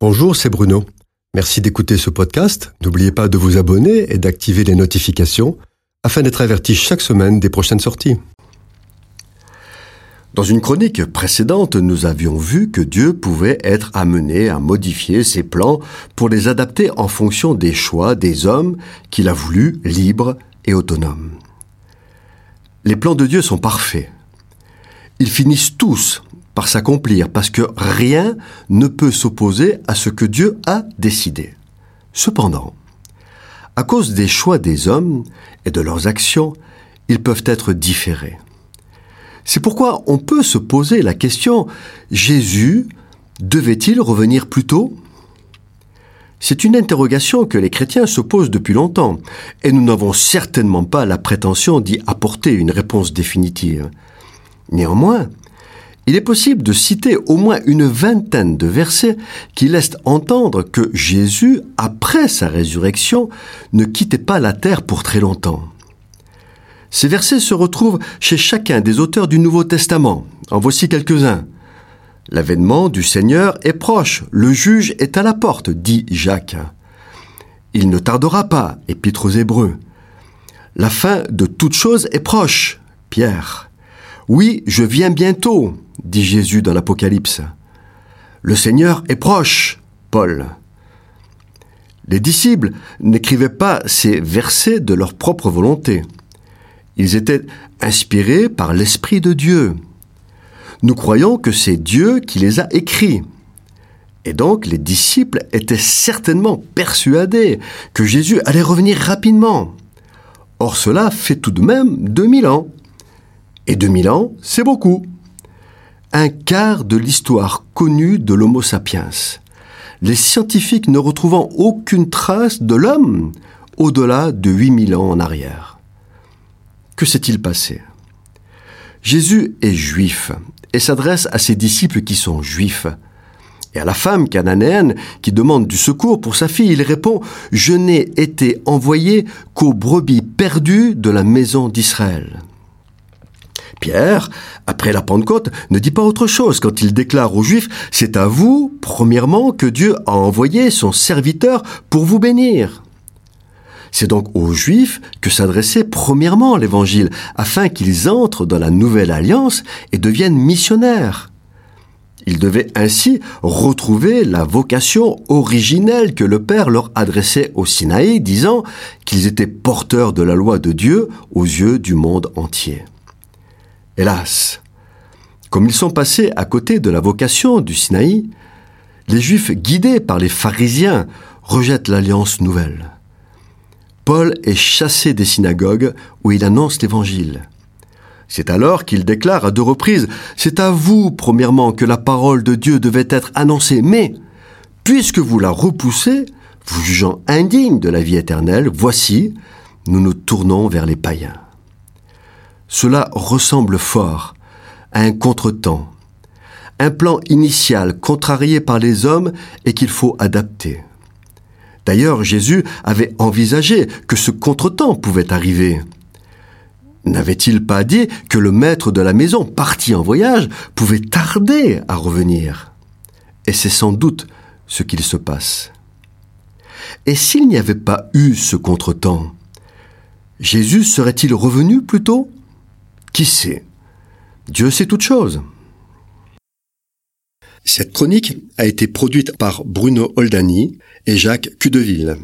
Bonjour, c'est Bruno. Merci d'écouter ce podcast. N'oubliez pas de vous abonner et d'activer les notifications afin d'être averti chaque semaine des prochaines sorties. Dans une chronique précédente, nous avions vu que Dieu pouvait être amené à modifier ses plans pour les adapter en fonction des choix des hommes qu'il a voulu libres et autonomes. Les plans de Dieu sont parfaits. Ils finissent tous s'accomplir, parce que rien ne peut s'opposer à ce que Dieu a décidé. Cependant, à cause des choix des hommes et de leurs actions, ils peuvent être différés. C'est pourquoi on peut se poser la question, Jésus devait-il revenir plus tôt? C'est une interrogation que les chrétiens se posent depuis longtemps, et nous n'avons certainement pas la prétention d'y apporter une réponse définitive. Néanmoins, il est possible de citer au moins une vingtaine de versets qui laissent entendre que Jésus, après sa résurrection, ne quittait pas la terre pour très longtemps. Ces versets se retrouvent chez chacun des auteurs du Nouveau Testament. En voici quelques-uns. L'avènement du Seigneur est proche, le juge est à la porte, dit Jacques. Il ne tardera pas, épître aux Hébreux. La fin de toute chose est proche, Pierre. Oui, je viens bientôt, dit Jésus dans l'Apocalypse. Le Seigneur est proche, Paul. Les disciples n'écrivaient pas ces versets de leur propre volonté. Ils étaient inspirés par l'Esprit de Dieu. Nous croyons que c'est Dieu qui les a écrits. Et donc les disciples étaient certainement persuadés que Jésus allait revenir rapidement. Or cela fait tout de même 2000 ans. Et 2000 ans, c'est beaucoup un quart de l'histoire connue de l'Homo sapiens. Les scientifiques ne retrouvant aucune trace de l'homme au-delà de 8000 ans en arrière. Que s'est-il passé? Jésus est juif et s'adresse à ses disciples qui sont juifs. Et à la femme cananéenne qui demande du secours pour sa fille, il répond ⁇ Je n'ai été envoyé qu'aux brebis perdues de la maison d'Israël ⁇ Pierre, après la Pentecôte, ne dit pas autre chose quand il déclare aux Juifs, c'est à vous, premièrement, que Dieu a envoyé son serviteur pour vous bénir. C'est donc aux Juifs que s'adressait premièrement l'Évangile, afin qu'ils entrent dans la nouvelle alliance et deviennent missionnaires. Ils devaient ainsi retrouver la vocation originelle que le Père leur adressait au Sinaï, disant qu'ils étaient porteurs de la loi de Dieu aux yeux du monde entier. Hélas, comme ils sont passés à côté de la vocation du Sinaï, les Juifs, guidés par les pharisiens, rejettent l'alliance nouvelle. Paul est chassé des synagogues où il annonce l'Évangile. C'est alors qu'il déclare à deux reprises, C'est à vous, premièrement, que la parole de Dieu devait être annoncée, mais, puisque vous la repoussez, vous jugeant indigne de la vie éternelle, voici, nous nous tournons vers les païens. Cela ressemble fort à un contretemps, un plan initial contrarié par les hommes et qu'il faut adapter. D'ailleurs, Jésus avait envisagé que ce contretemps pouvait arriver. N'avait-il pas dit que le maître de la maison, parti en voyage, pouvait tarder à revenir? Et c'est sans doute ce qu'il se passe. Et s'il n'y avait pas eu ce contretemps, Jésus serait-il revenu plus tôt? Qui sait? Dieu sait toutes choses. Cette chronique a été produite par Bruno Oldani et Jacques Cudeville.